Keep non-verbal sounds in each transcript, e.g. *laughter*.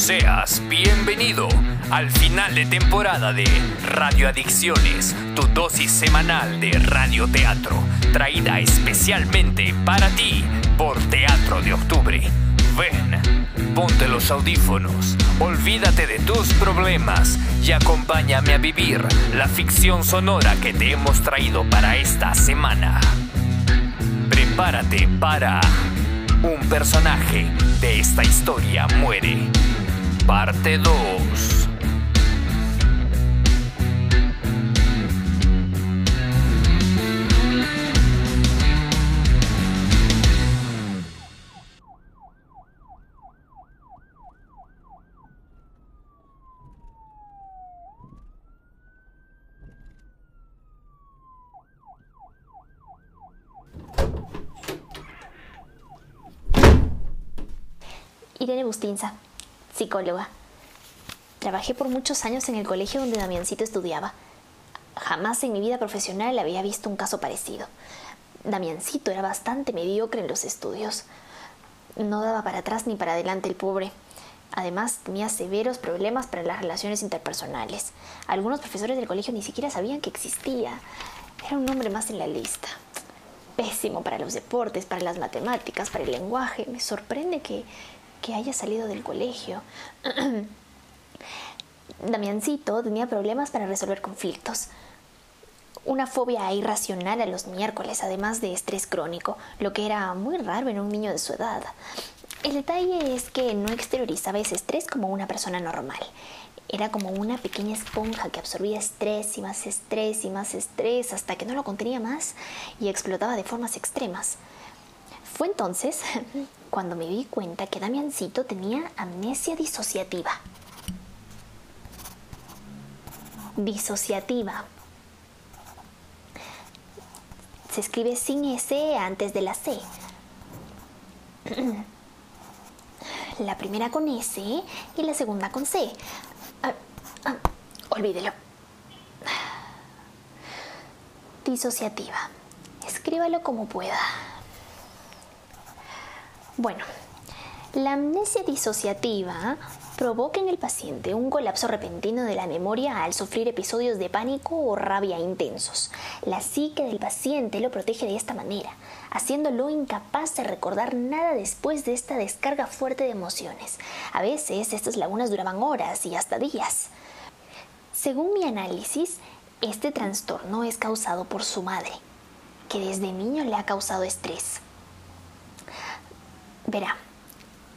Seas bienvenido al final de temporada de Radio Adicciones, tu dosis semanal de radioteatro, traída especialmente para ti por Teatro de Octubre. Ven, ponte los audífonos, olvídate de tus problemas y acompáñame a vivir la ficción sonora que te hemos traído para esta semana. Prepárate para un personaje de esta historia muere. Parte 2. Irene Bustinza, psicóloga. Trabajé por muchos años en el colegio donde Damiancito estudiaba. Jamás en mi vida profesional había visto un caso parecido. Damiancito era bastante mediocre en los estudios. No daba para atrás ni para adelante el pobre. Además, tenía severos problemas para las relaciones interpersonales. Algunos profesores del colegio ni siquiera sabían que existía. Era un nombre más en la lista. Pésimo para los deportes, para las matemáticas, para el lenguaje. Me sorprende que, que haya salido del colegio. *clears throat* Damiancito tenía problemas para resolver conflictos. Una fobia irracional a los miércoles, además de estrés crónico, lo que era muy raro en un niño de su edad. El detalle es que no exteriorizaba ese estrés como una persona normal. Era como una pequeña esponja que absorbía estrés y más estrés y más estrés hasta que no lo contenía más y explotaba de formas extremas. Fue entonces *laughs* cuando me di cuenta que Damiancito tenía amnesia disociativa. Disociativa. Se escribe sin S antes de la C. *clears throat* La primera con S y la segunda con C. Ah, ah, olvídelo. Disociativa. Escríbalo como pueda. Bueno, la amnesia disociativa provoca en el paciente un colapso repentino de la memoria al sufrir episodios de pánico o rabia intensos. La psique del paciente lo protege de esta manera, haciéndolo incapaz de recordar nada después de esta descarga fuerte de emociones. A veces estas lagunas duraban horas y hasta días. Según mi análisis, este trastorno es causado por su madre, que desde niño le ha causado estrés. Verá,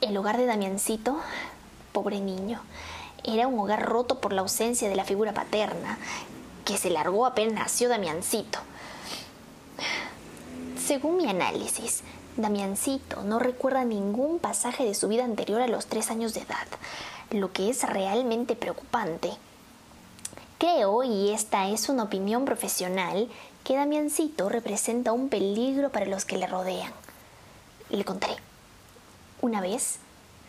el hogar de Damiancito, pobre niño, era un hogar roto por la ausencia de la figura paterna, que se largó apenas nació Damiancito. Según mi análisis, Damiancito no recuerda ningún pasaje de su vida anterior a los tres años de edad, lo que es realmente preocupante. Creo, y esta es una opinión profesional, que Damiancito representa un peligro para los que le rodean. Le contaré. Una vez,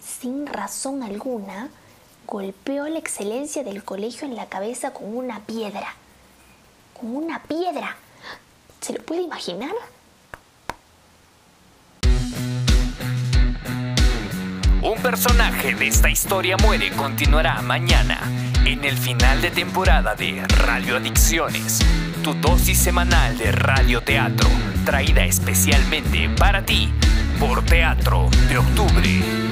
sin razón alguna, golpeó la excelencia del colegio en la cabeza con una piedra. Con una piedra. ¿Se lo puede imaginar? Un personaje de esta historia muere continuará mañana en el final de temporada de Radio Adicciones, tu dosis semanal de radioteatro, traída especialmente para ti por Teatro de Octubre.